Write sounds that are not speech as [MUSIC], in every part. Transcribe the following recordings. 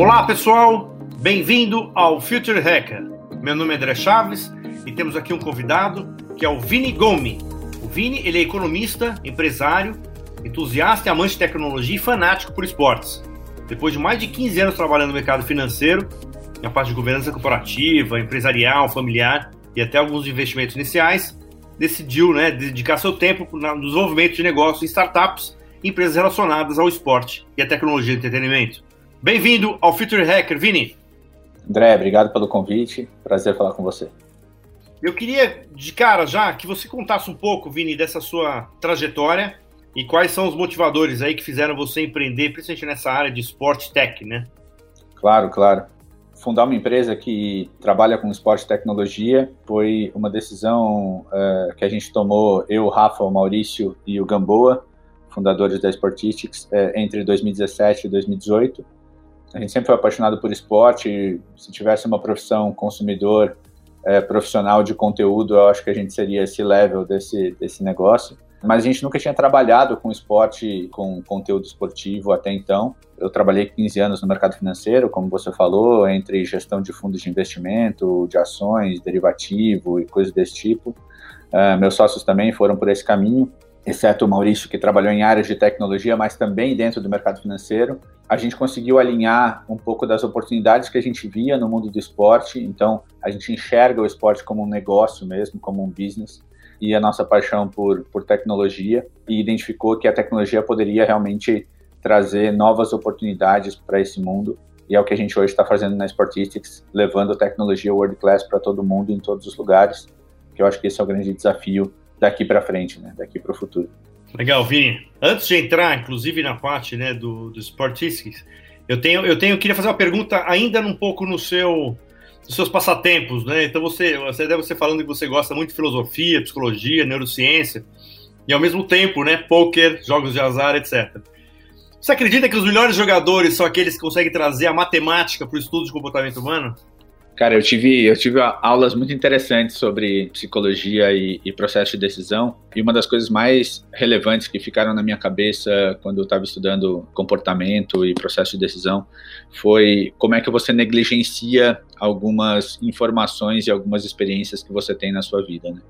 Olá pessoal, bem-vindo ao Future Hacker. Meu nome é André Chaves e temos aqui um convidado que é o Vini Gomi. O Vini ele é economista, empresário, entusiasta e amante de tecnologia e fanático por esportes. Depois de mais de 15 anos trabalhando no mercado financeiro, na parte de governança corporativa, empresarial, familiar e até alguns investimentos iniciais, decidiu né, dedicar seu tempo no desenvolvimento de negócios em startups e empresas relacionadas ao esporte e à tecnologia de entretenimento. Bem-vindo ao Future Hacker, Vini. André, obrigado pelo convite. Prazer falar com você. Eu queria, de cara já, que você contasse um pouco, Vini, dessa sua trajetória e quais são os motivadores aí que fizeram você empreender, principalmente nessa área de esporte tech, né? Claro, claro. Fundar uma empresa que trabalha com esporte e tecnologia foi uma decisão uh, que a gente tomou, eu, Rafa, o Maurício e o Gamboa, fundadores da Sportistics, uh, entre 2017 e 2018 a gente sempre foi apaixonado por esporte. Se tivesse uma profissão consumidor é, profissional de conteúdo, eu acho que a gente seria esse level desse, desse negócio. Mas a gente nunca tinha trabalhado com esporte, com conteúdo esportivo até então. Eu trabalhei 15 anos no mercado financeiro, como você falou, entre gestão de fundos de investimento, de ações, derivativo e coisas desse tipo. Uh, meus sócios também foram por esse caminho exceto o Maurício, que trabalhou em áreas de tecnologia, mas também dentro do mercado financeiro, a gente conseguiu alinhar um pouco das oportunidades que a gente via no mundo do esporte. Então, a gente enxerga o esporte como um negócio mesmo, como um business, e a nossa paixão por, por tecnologia, e identificou que a tecnologia poderia realmente trazer novas oportunidades para esse mundo. E é o que a gente hoje está fazendo na Sportistics, levando tecnologia world class para todo mundo, em todos os lugares, que eu acho que esse é o grande desafio daqui para frente, né? Daqui para o futuro. Legal, Vini. Antes de entrar, inclusive, na parte né, do, do Sportistics, eu tenho, eu tenho, queria fazer uma pergunta ainda um pouco no seu, nos seus passatempos, né? Então você, você deve ser falando que você gosta muito de filosofia, psicologia, neurociência e ao mesmo tempo, né, poker, jogos de azar, etc. Você acredita que os melhores jogadores são aqueles que conseguem trazer a matemática para o estudo de comportamento humano? Cara, eu tive, eu tive aulas muito interessantes sobre psicologia e, e, processo de decisão. E uma das coisas mais relevantes que ficaram na minha cabeça quando eu estava estudando comportamento e processo de decisão foi como é que você negligencia algumas informações e algumas experiências que você tem na sua vida. Né?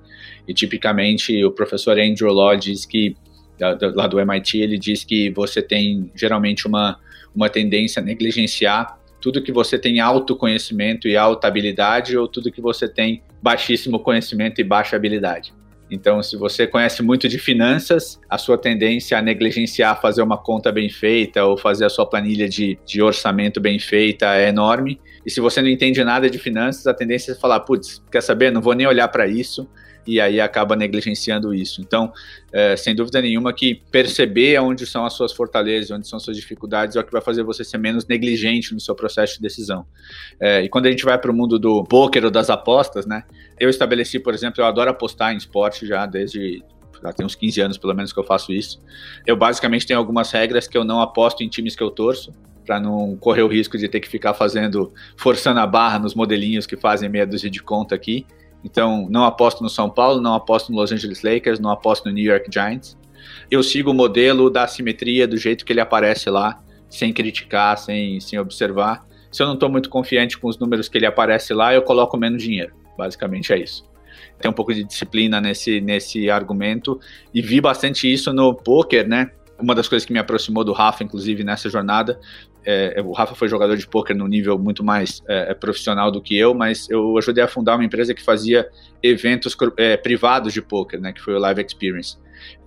E tipicamente o professor Andrew Law diz que lá do MIT ele diz que você tem geralmente uma uma tendência a negligenciar tudo que você tem alto conhecimento e alta habilidade ou tudo que você tem baixíssimo conhecimento e baixa habilidade. Então, se você conhece muito de finanças, a sua tendência a negligenciar fazer uma conta bem feita ou fazer a sua planilha de, de orçamento bem feita é enorme. E se você não entende nada de finanças, a tendência é falar: putz, quer saber? Não vou nem olhar para isso e aí acaba negligenciando isso. Então, é, sem dúvida nenhuma que perceber onde são as suas fortalezas, onde são as suas dificuldades é o que vai fazer você ser menos negligente no seu processo de decisão. É, e quando a gente vai para o mundo do poker ou das apostas, né? Eu estabeleci, por exemplo, eu adoro apostar em esporte já desde já tem uns 15 anos pelo menos que eu faço isso. Eu basicamente tenho algumas regras que eu não aposto em times que eu torço, para não correr o risco de ter que ficar fazendo, forçando a barra nos modelinhos que fazem meia dúzia de conta aqui. Então, não aposto no São Paulo, não aposto no Los Angeles Lakers, não aposto no New York Giants. Eu sigo o modelo da simetria do jeito que ele aparece lá, sem criticar, sem, sem observar. Se eu não estou muito confiante com os números que ele aparece lá, eu coloco menos dinheiro. Basicamente é isso. Tem um pouco de disciplina nesse, nesse argumento e vi bastante isso no poker, né? Uma das coisas que me aproximou do Rafa, inclusive, nessa jornada, é, o Rafa foi jogador de pôquer no nível muito mais é, é, profissional do que eu, mas eu ajudei a fundar uma empresa que fazia eventos é, privados de pôquer, né, que foi o Live Experience.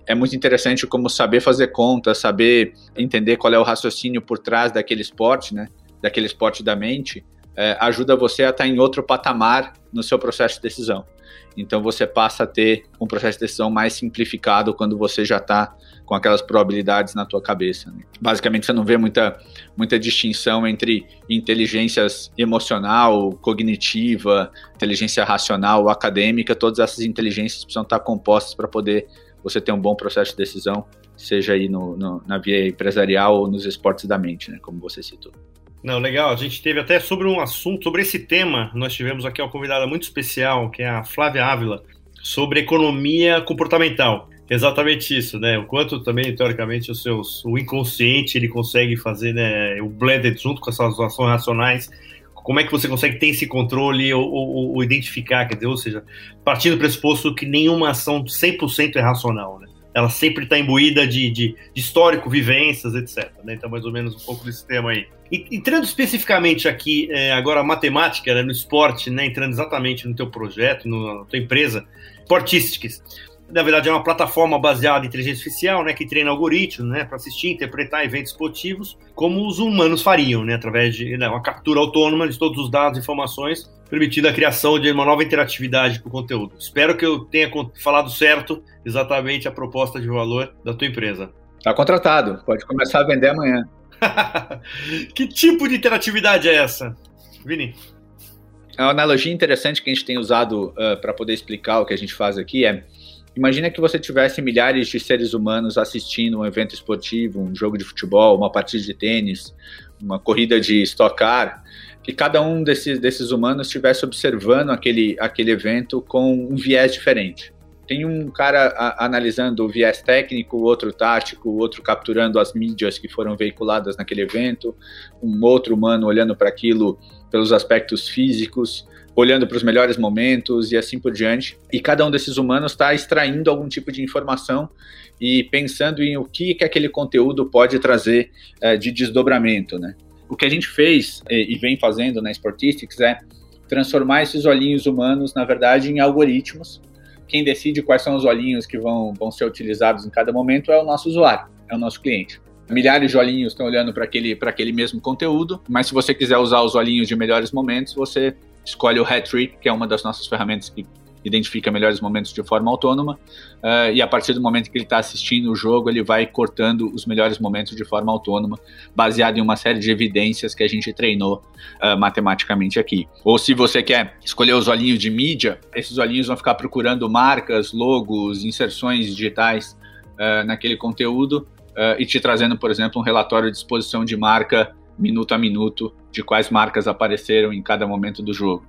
É muito interessante como saber fazer conta, saber entender qual é o raciocínio por trás daquele esporte, né, daquele esporte da mente, é, ajuda você a estar em outro patamar no seu processo de decisão. Então você passa a ter um processo de decisão mais simplificado quando você já está com aquelas probabilidades na tua cabeça. Né? Basicamente, você não vê muita, muita distinção entre inteligências emocional, cognitiva, inteligência racional, acadêmica. Todas essas inteligências precisam estar compostas para poder você ter um bom processo de decisão, seja aí no, no, na via empresarial ou nos esportes da mente, né, como você citou. Não, legal. A gente teve até sobre um assunto, sobre esse tema, nós tivemos aqui uma convidada muito especial, que é a Flávia Ávila, sobre economia comportamental. Exatamente isso, né? O quanto também, teoricamente, o, seus, o inconsciente ele consegue fazer né, o blended junto com essas ações racionais. Como é que você consegue ter esse controle ou, ou, ou identificar, quer dizer, ou seja, partindo do pressuposto que nenhuma ação 100% é racional, né? Ela sempre está imbuída de, de, de, histórico, vivências, etc. Né? Então, mais ou menos um pouco desse tema aí. Entrando especificamente aqui, é, agora a matemática, né, no esporte, né, entrando exatamente no teu projeto, no, na tua empresa, Sportistics na verdade, é uma plataforma baseada em inteligência artificial, né, que treina algoritmos, né, para assistir, interpretar eventos esportivos, como os humanos fariam, né, através de né, uma captura autônoma de todos os dados e informações, permitindo a criação de uma nova interatividade com o conteúdo. Espero que eu tenha falado certo exatamente a proposta de valor da tua empresa. Está contratado, pode começar a vender amanhã. [LAUGHS] que tipo de interatividade é essa, Vini? É uma analogia interessante que a gente tem usado uh, para poder explicar o que a gente faz aqui é Imagina que você tivesse milhares de seres humanos assistindo um evento esportivo, um jogo de futebol, uma partida de tênis, uma corrida de stock car, que cada um desses, desses humanos estivesse observando aquele, aquele evento com um viés diferente. Tem um cara a, analisando o viés técnico, outro tático, outro capturando as mídias que foram veiculadas naquele evento, um outro humano olhando para aquilo pelos aspectos físicos, olhando para os melhores momentos e assim por diante. E cada um desses humanos está extraindo algum tipo de informação e pensando em o que, que aquele conteúdo pode trazer é, de desdobramento, né? O que a gente fez e, e vem fazendo na Sportistics é transformar esses olhinhos humanos, na verdade, em algoritmos. Quem decide quais são os olhinhos que vão, vão ser utilizados em cada momento é o nosso usuário, é o nosso cliente milhares de olhinhos estão olhando para aquele, aquele mesmo conteúdo, mas se você quiser usar os olhinhos de melhores momentos, você escolhe o Hat-Trick, que é uma das nossas ferramentas que identifica melhores momentos de forma autônoma, uh, e a partir do momento que ele está assistindo o jogo, ele vai cortando os melhores momentos de forma autônoma, baseado em uma série de evidências que a gente treinou uh, matematicamente aqui. Ou se você quer escolher os olhinhos de mídia, esses olhinhos vão ficar procurando marcas, logos, inserções digitais uh, naquele conteúdo e te trazendo, por exemplo, um relatório de exposição de marca minuto a minuto de quais marcas apareceram em cada momento do jogo.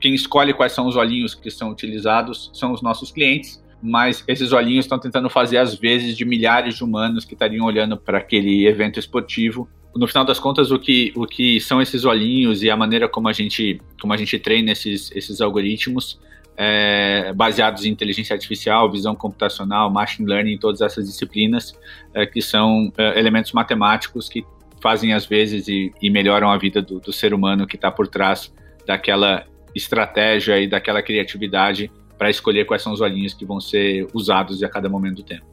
Quem escolhe quais são os olhinhos que são utilizados são os nossos clientes, mas esses olhinhos estão tentando fazer as vezes de milhares de humanos que estariam olhando para aquele evento esportivo. No final das contas, o que, o que são esses olhinhos e a maneira como a gente, como a gente treina esses, esses algoritmos é, baseados em inteligência artificial, visão computacional, machine learning, todas essas disciplinas é, que são é, elementos matemáticos que fazem às vezes e, e melhoram a vida do, do ser humano que está por trás daquela estratégia e daquela criatividade para escolher quais são os olhinhos que vão ser usados a cada momento do tempo.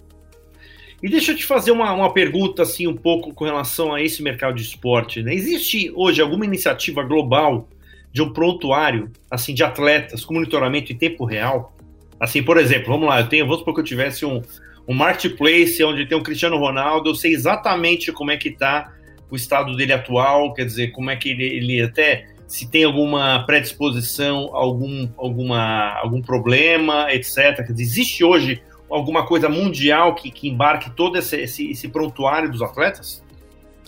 E deixa eu te fazer uma, uma pergunta assim um pouco com relação a esse mercado de esporte. Né? Existe hoje alguma iniciativa global de um prontuário assim de atletas com monitoramento em tempo real? Assim, por exemplo, vamos lá, eu tenho, vamos supor que eu tivesse um, um marketplace onde tem um Cristiano Ronaldo, eu sei exatamente como é que está o estado dele atual, quer dizer, como é que ele, ele até se tem alguma predisposição, algum, alguma, algum problema, etc. Dizer, existe hoje alguma coisa mundial que, que embarque todo esse, esse, esse prontuário dos atletas?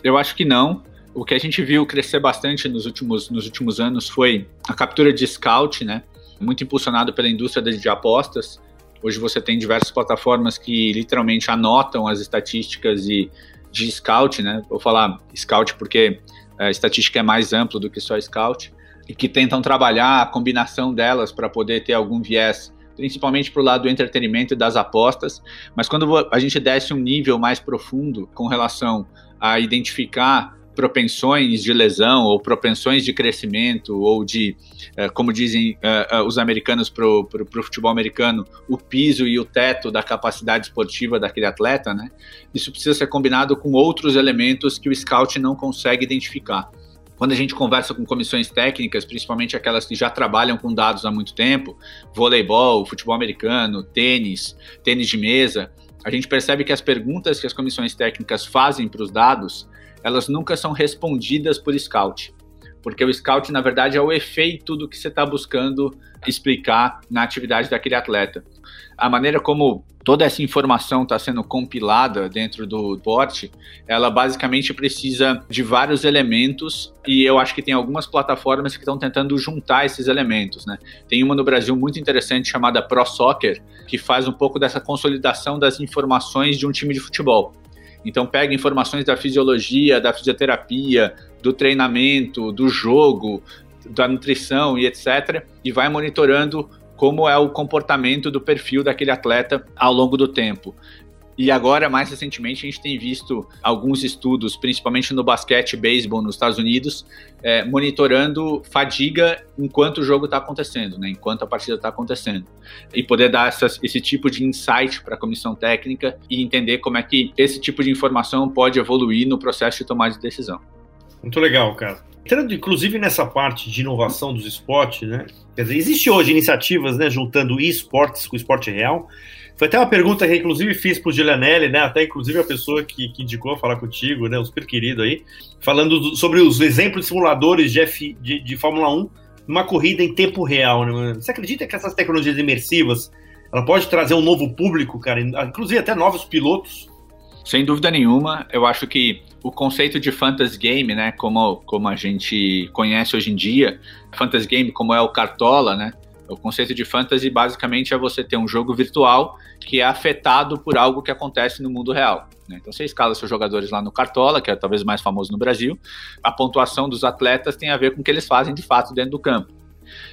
Eu acho que não. O que a gente viu crescer bastante nos últimos, nos últimos anos foi a captura de scout, né? Muito impulsionado pela indústria de apostas. Hoje você tem diversas plataformas que literalmente anotam as estatísticas e de scout, né? Vou falar scout porque a estatística é mais ampla do que só scout, e que tentam trabalhar a combinação delas para poder ter algum viés, principalmente para o lado do entretenimento e das apostas. Mas quando a gente desce um nível mais profundo com relação a identificar propensões de lesão ou propensões de crescimento ou de, uh, como dizem uh, uh, os americanos para o futebol americano, o piso e o teto da capacidade esportiva daquele atleta, né? Isso precisa ser combinado com outros elementos que o scout não consegue identificar. Quando a gente conversa com comissões técnicas, principalmente aquelas que já trabalham com dados há muito tempo, voleibol, futebol americano, tênis, tênis de mesa, a gente percebe que as perguntas que as comissões técnicas fazem para os dados elas nunca são respondidas por scout. porque o scout, na verdade, é o efeito do que você está buscando explicar na atividade daquele atleta. A maneira como toda essa informação está sendo compilada dentro do bot, ela basicamente precisa de vários elementos e eu acho que tem algumas plataformas que estão tentando juntar esses elementos, né? Tem uma no Brasil muito interessante chamada Pro Soccer, que faz um pouco dessa consolidação das informações de um time de futebol. Então pega informações da fisiologia, da fisioterapia, do treinamento, do jogo, da nutrição e etc. E vai monitorando como é o comportamento do perfil daquele atleta ao longo do tempo. E agora, mais recentemente, a gente tem visto alguns estudos, principalmente no basquete e beisebol nos Estados Unidos, é, monitorando fadiga enquanto o jogo está acontecendo, né, enquanto a partida está acontecendo. E poder dar essas, esse tipo de insight para a comissão técnica e entender como é que esse tipo de informação pode evoluir no processo de tomada de decisão. Muito legal, cara. Entrando inclusive nessa parte de inovação dos esportes, né? Quer dizer, existe hoje iniciativas, né, juntando esportes com esporte real. Foi até uma pergunta que inclusive fiz pro Gilanelli, né? Até inclusive a pessoa que, que indicou falar contigo, né? Um super querido aí, falando do, sobre os exemplos de simuladores de, F, de, de Fórmula 1 numa corrida em tempo real, né? Você acredita que essas tecnologias imersivas ela pode trazer um novo público, cara, inclusive até novos pilotos? Sem dúvida nenhuma, eu acho que o conceito de fantasy game, né, como, como a gente conhece hoje em dia, fantasy game como é o Cartola, né, o conceito de fantasy basicamente é você ter um jogo virtual que é afetado por algo que acontece no mundo real. Né? Então você escala seus jogadores lá no Cartola, que é talvez mais famoso no Brasil, a pontuação dos atletas tem a ver com o que eles fazem de fato dentro do campo.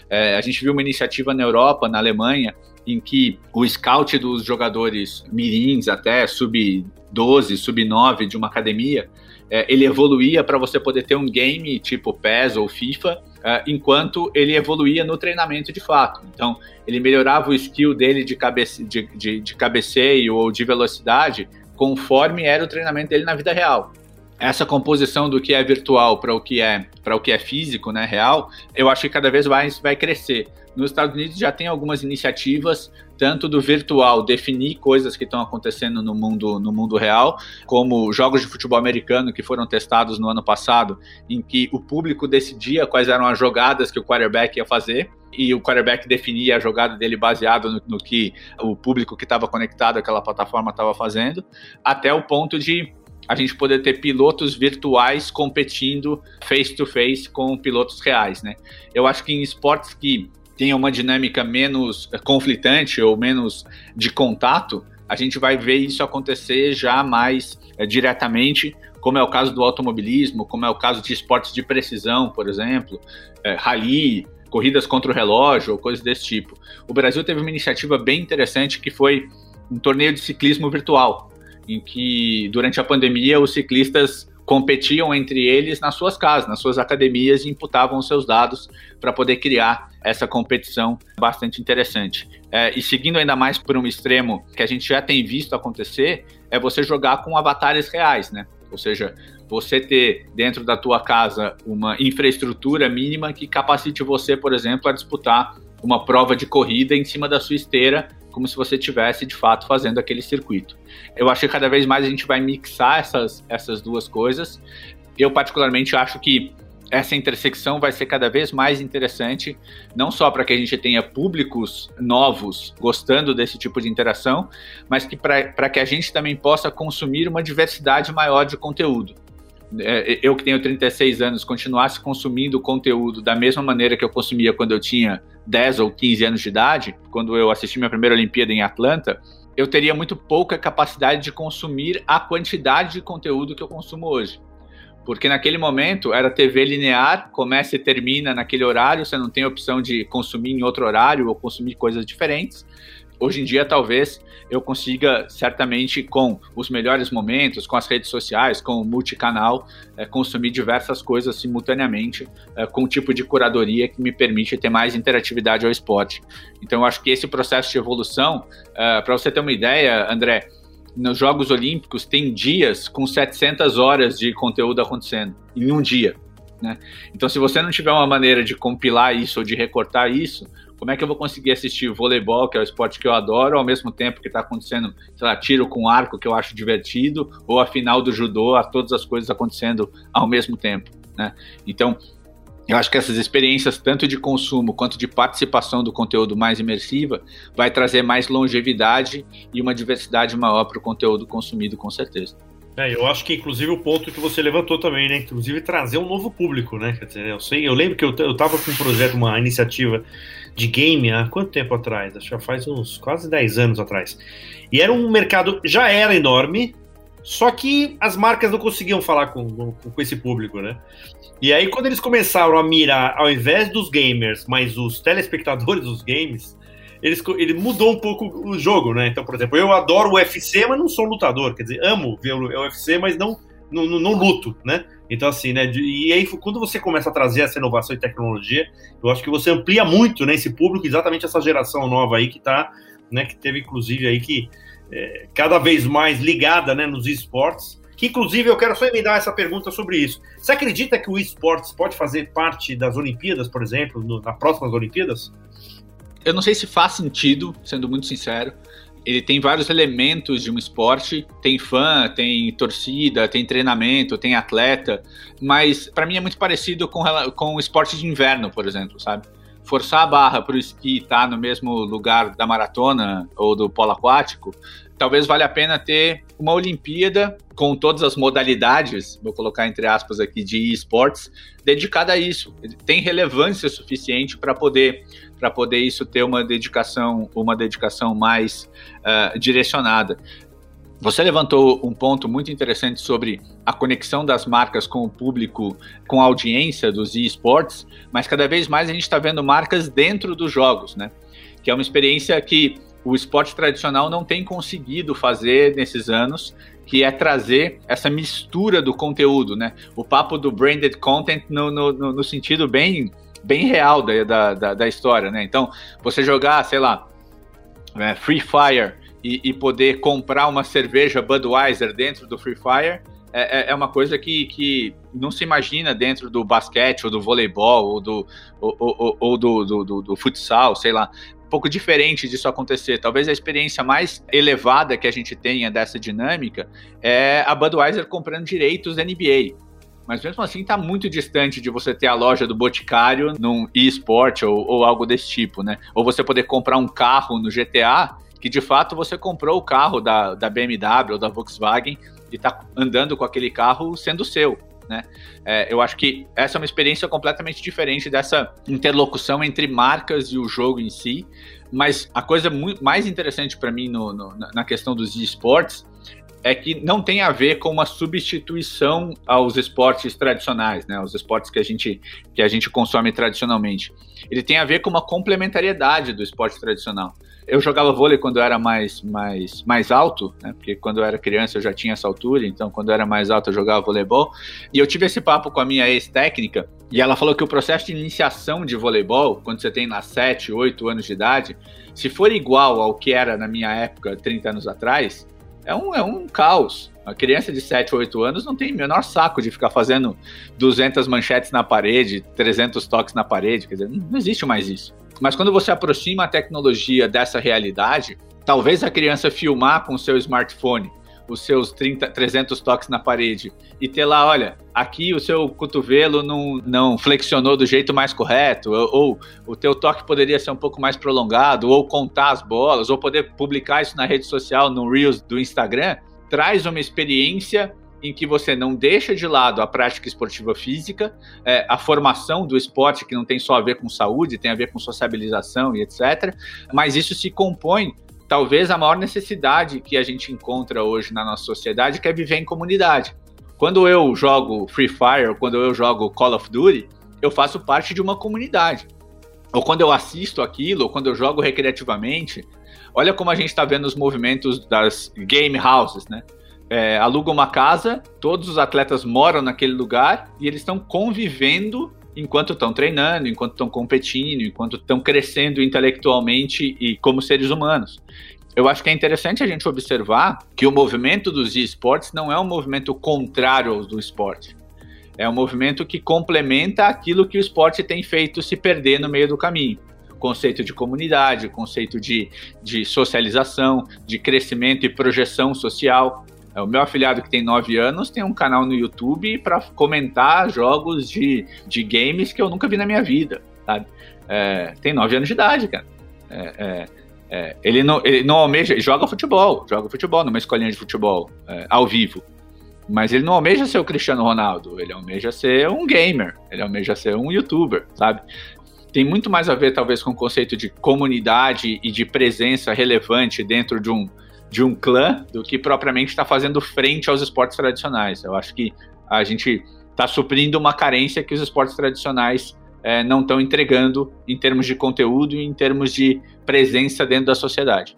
É, a gente viu uma iniciativa na Europa, na Alemanha, em que o scout dos jogadores mirins até sub-12, sub-9 de uma academia, é, ele evoluía para você poder ter um game tipo PES ou FIFA, é, enquanto ele evoluía no treinamento de fato. Então, ele melhorava o skill dele de, cabece de, de, de cabeceio ou de velocidade conforme era o treinamento dele na vida real essa composição do que é virtual para o que é para o que é físico, né, real, eu acho que cada vez mais vai crescer. Nos Estados Unidos já tem algumas iniciativas, tanto do virtual definir coisas que estão acontecendo no mundo no mundo real, como jogos de futebol americano que foram testados no ano passado, em que o público decidia quais eram as jogadas que o quarterback ia fazer e o quarterback definia a jogada dele baseado no, no que o público que estava conectado àquela plataforma estava fazendo, até o ponto de a gente poder ter pilotos virtuais competindo face to face com pilotos reais, né? Eu acho que em esportes que tenham uma dinâmica menos eh, conflitante ou menos de contato, a gente vai ver isso acontecer já mais é, diretamente, como é o caso do automobilismo, como é o caso de esportes de precisão, por exemplo, é, rally, corridas contra o relógio ou coisas desse tipo. O Brasil teve uma iniciativa bem interessante que foi um torneio de ciclismo virtual em que durante a pandemia os ciclistas competiam entre eles nas suas casas, nas suas academias e imputavam os seus dados para poder criar essa competição bastante interessante. É, e seguindo ainda mais por um extremo que a gente já tem visto acontecer, é você jogar com avatares reais, né? Ou seja, você ter dentro da tua casa uma infraestrutura mínima que capacite você, por exemplo, a disputar uma prova de corrida em cima da sua esteira como se você tivesse de fato fazendo aquele circuito. Eu acho que cada vez mais a gente vai mixar essas, essas duas coisas. Eu, particularmente, acho que essa intersecção vai ser cada vez mais interessante, não só para que a gente tenha públicos novos gostando desse tipo de interação, mas que para que a gente também possa consumir uma diversidade maior de conteúdo. É, eu que tenho 36 anos, continuasse consumindo conteúdo da mesma maneira que eu consumia quando eu tinha 10 ou 15 anos de idade, quando eu assisti minha primeira Olimpíada em Atlanta, eu teria muito pouca capacidade de consumir a quantidade de conteúdo que eu consumo hoje. Porque naquele momento era TV linear, começa e termina naquele horário, você não tem opção de consumir em outro horário ou consumir coisas diferentes hoje em dia talvez eu consiga certamente com os melhores momentos, com as redes sociais, com o multicanal, é, consumir diversas coisas simultaneamente, é, com o tipo de curadoria que me permite ter mais interatividade ao esporte. Então eu acho que esse processo de evolução, é, para você ter uma ideia, André, nos Jogos Olímpicos tem dias com 700 horas de conteúdo acontecendo em um dia. Né? Então, se você não tiver uma maneira de compilar isso ou de recortar isso, como é que eu vou conseguir assistir voleibol, que é o esporte que eu adoro, ao mesmo tempo que está acontecendo, sei lá, tiro com arco, que eu acho divertido, ou a final do judô, a todas as coisas acontecendo ao mesmo tempo, né? Então, Eu acho que essas experiências, tanto de consumo quanto de participação do conteúdo mais imersiva, vai trazer mais longevidade e uma diversidade maior para o conteúdo consumido, com certeza. É, eu acho que inclusive o ponto que você levantou também, né? Inclusive trazer um novo público, né? Quer dizer, eu sei, eu lembro que eu, eu tava com um projeto, uma iniciativa de game há quanto tempo atrás? Acho que já faz uns quase 10 anos atrás. E era um mercado, já era enorme, só que as marcas não conseguiam falar com, com, com, esse público, né? E aí, quando eles começaram a mirar, ao invés dos gamers, mas os telespectadores dos games, eles, ele mudou um pouco o jogo, né? Então, por exemplo, eu adoro o UFC, mas não sou lutador. Quer dizer, amo ver o UFC, mas não, não, não luto, né? Então, assim, né? E aí, quando você começa a trazer essa inovação e tecnologia, eu acho que você amplia muito né, esse público, exatamente essa geração nova aí que tá, né? Que teve, inclusive, aí que é, cada vez mais ligada né, nos esportes. Que, inclusive, eu quero só emendar essa pergunta sobre isso. Você acredita que o esportes pode fazer parte das Olimpíadas, por exemplo, no, nas próximas Olimpíadas? Eu não sei se faz sentido, sendo muito sincero. Ele tem vários elementos de um esporte, tem fã, tem torcida, tem treinamento, tem atleta, mas para mim é muito parecido com, com o esporte de inverno, por exemplo, sabe? Forçar a barra para o esqui estar tá no mesmo lugar da maratona ou do polo aquático, talvez valha a pena ter uma Olimpíada com todas as modalidades, vou colocar entre aspas aqui, de esportes, dedicada a isso. Tem relevância suficiente para poder para poder isso ter uma dedicação, uma dedicação mais uh, direcionada. Você levantou um ponto muito interessante sobre a conexão das marcas com o público, com a audiência dos esportes, mas cada vez mais a gente está vendo marcas dentro dos jogos, né? Que é uma experiência que o esporte tradicional não tem conseguido fazer nesses anos, que é trazer essa mistura do conteúdo, né? O papo do branded content no, no, no sentido bem bem real da, da, da história, né? Então, você jogar, sei lá, é, Free Fire e, e, poder comprar uma cerveja Budweiser dentro do Free Fire é, é, é uma coisa que, que não se imagina dentro do basquete ou do voleibol ou do, ou, ou, ou do, do, do, do futsal, sei lá pouco diferente disso acontecer. Talvez a experiência mais elevada que a gente tenha dessa dinâmica é a Budweiser comprando direitos NBA mas mesmo assim está muito distante de você ter a loja do Boticário num eSport ou, ou algo desse tipo, né? Ou você poder comprar um carro no GTA que de fato você comprou o carro da, da BMW ou da Volkswagen e está andando com aquele carro sendo seu. Né? É, eu acho que essa é uma experiência completamente diferente dessa interlocução entre marcas e o jogo em si. Mas a coisa mais interessante para mim no, no, na questão dos esportes é que não tem a ver com uma substituição aos esportes tradicionais, né, aos esportes que a gente que a gente consome tradicionalmente. Ele tem a ver com uma complementariedade do esporte tradicional. Eu jogava vôlei quando eu era mais mais mais alto, né, porque quando eu era criança eu já tinha essa altura, então quando eu era mais alto eu jogava voleibol. E eu tive esse papo com a minha ex-técnica e ela falou que o processo de iniciação de voleibol, quando você tem lá 7, 8 anos de idade, se for igual ao que era na minha época, 30 anos atrás, é um, é um caos. A criança de 7 ou 8 anos não tem o menor saco de ficar fazendo 200 manchetes na parede, 300 toques na parede, quer dizer, não existe mais isso. Mas quando você aproxima a tecnologia dessa realidade, talvez a criança filmar com seu smartphone os seus 30, 300 toques na parede e ter lá, olha, aqui o seu cotovelo não, não flexionou do jeito mais correto, ou, ou, o teu toque poderia ser um pouco mais prolongado, ou contar as bolas, ou poder publicar isso na rede social, no Reels do Instagram, traz uma experiência em que você não deixa de lado a prática esportiva física, é, a formação do esporte, que não tem só a ver com saúde, tem a ver com sociabilização e etc., mas isso se compõe talvez a maior necessidade que a gente encontra hoje na nossa sociedade, que é viver em comunidade. Quando eu jogo Free Fire, quando eu jogo Call of Duty, eu faço parte de uma comunidade. Ou quando eu assisto aquilo, ou quando eu jogo recreativamente, olha como a gente está vendo os movimentos das game houses, né? É, aluga uma casa, todos os atletas moram naquele lugar e eles estão convivendo enquanto estão treinando, enquanto estão competindo, enquanto estão crescendo intelectualmente e como seres humanos. Eu acho que é interessante a gente observar que o movimento dos esportes não é um movimento contrário ao do esporte. É um movimento que complementa aquilo que o esporte tem feito se perder no meio do caminho. Conceito de comunidade, conceito de, de socialização, de crescimento e projeção social. O meu afiliado que tem 9 anos tem um canal no YouTube para comentar jogos de, de games que eu nunca vi na minha vida, sabe? É, tem 9 anos de idade, cara. É, é, é, ele, não, ele não almeja, joga futebol, joga futebol numa escolinha de futebol, é, ao vivo. Mas ele não almeja ser o Cristiano Ronaldo, ele almeja ser um gamer, ele almeja ser um youtuber, sabe? Tem muito mais a ver, talvez, com o conceito de comunidade e de presença relevante dentro de um, de um clã do que propriamente está fazendo frente aos esportes tradicionais. Eu acho que a gente está suprindo uma carência que os esportes tradicionais é, não estão entregando em termos de conteúdo e em termos de presença dentro da sociedade.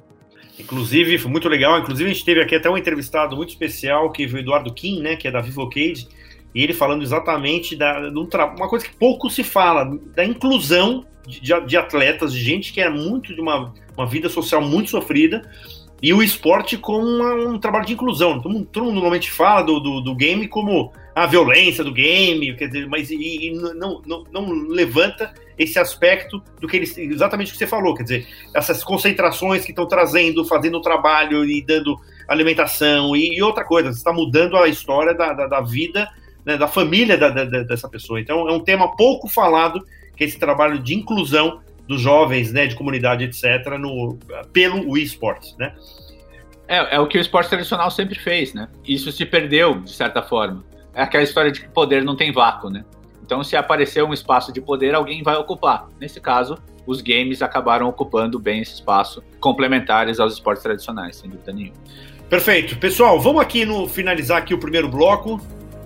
Inclusive, foi muito legal. Inclusive, a gente teve aqui até um entrevistado muito especial, que foi o Eduardo Kim, né, que é da Vivocade, e ele falando exatamente da de um uma coisa que pouco se fala, da inclusão de, de, atletas, de gente que era muito de uma, uma vida social muito sofrida, e o esporte como uma, um trabalho de inclusão. Todo mundo, todo mundo normalmente fala do, do, do, game como a violência do game, quer dizer, mas e, e não, não, não, levanta esse aspecto do que eles exatamente o que você falou, quer dizer, essas concentrações que estão trazendo, fazendo o trabalho e dando alimentação e, e outra coisa, está mudando a história da, da, da vida, né, da família da, da, dessa pessoa. Então é um tema pouco falado, que é esse trabalho de inclusão dos jovens, né, de comunidade, etc., no, pelo esportes, né? É, é o que o esporte tradicional sempre fez, né? Isso se perdeu, de certa forma. É aquela história de que poder não tem vácuo, né? Então, se aparecer um espaço de poder, alguém vai ocupar. Nesse caso, os games acabaram ocupando bem esse espaço, complementares aos esportes tradicionais, sem dúvida nenhuma. Perfeito. Pessoal, vamos aqui no finalizar aqui o primeiro bloco.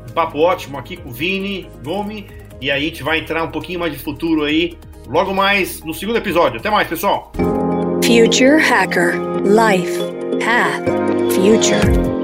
Um papo ótimo aqui com o Vini, Gomes, e aí a gente vai entrar um pouquinho mais de futuro aí logo mais no segundo episódio. Até mais, pessoal. Future Hacker Life Path Future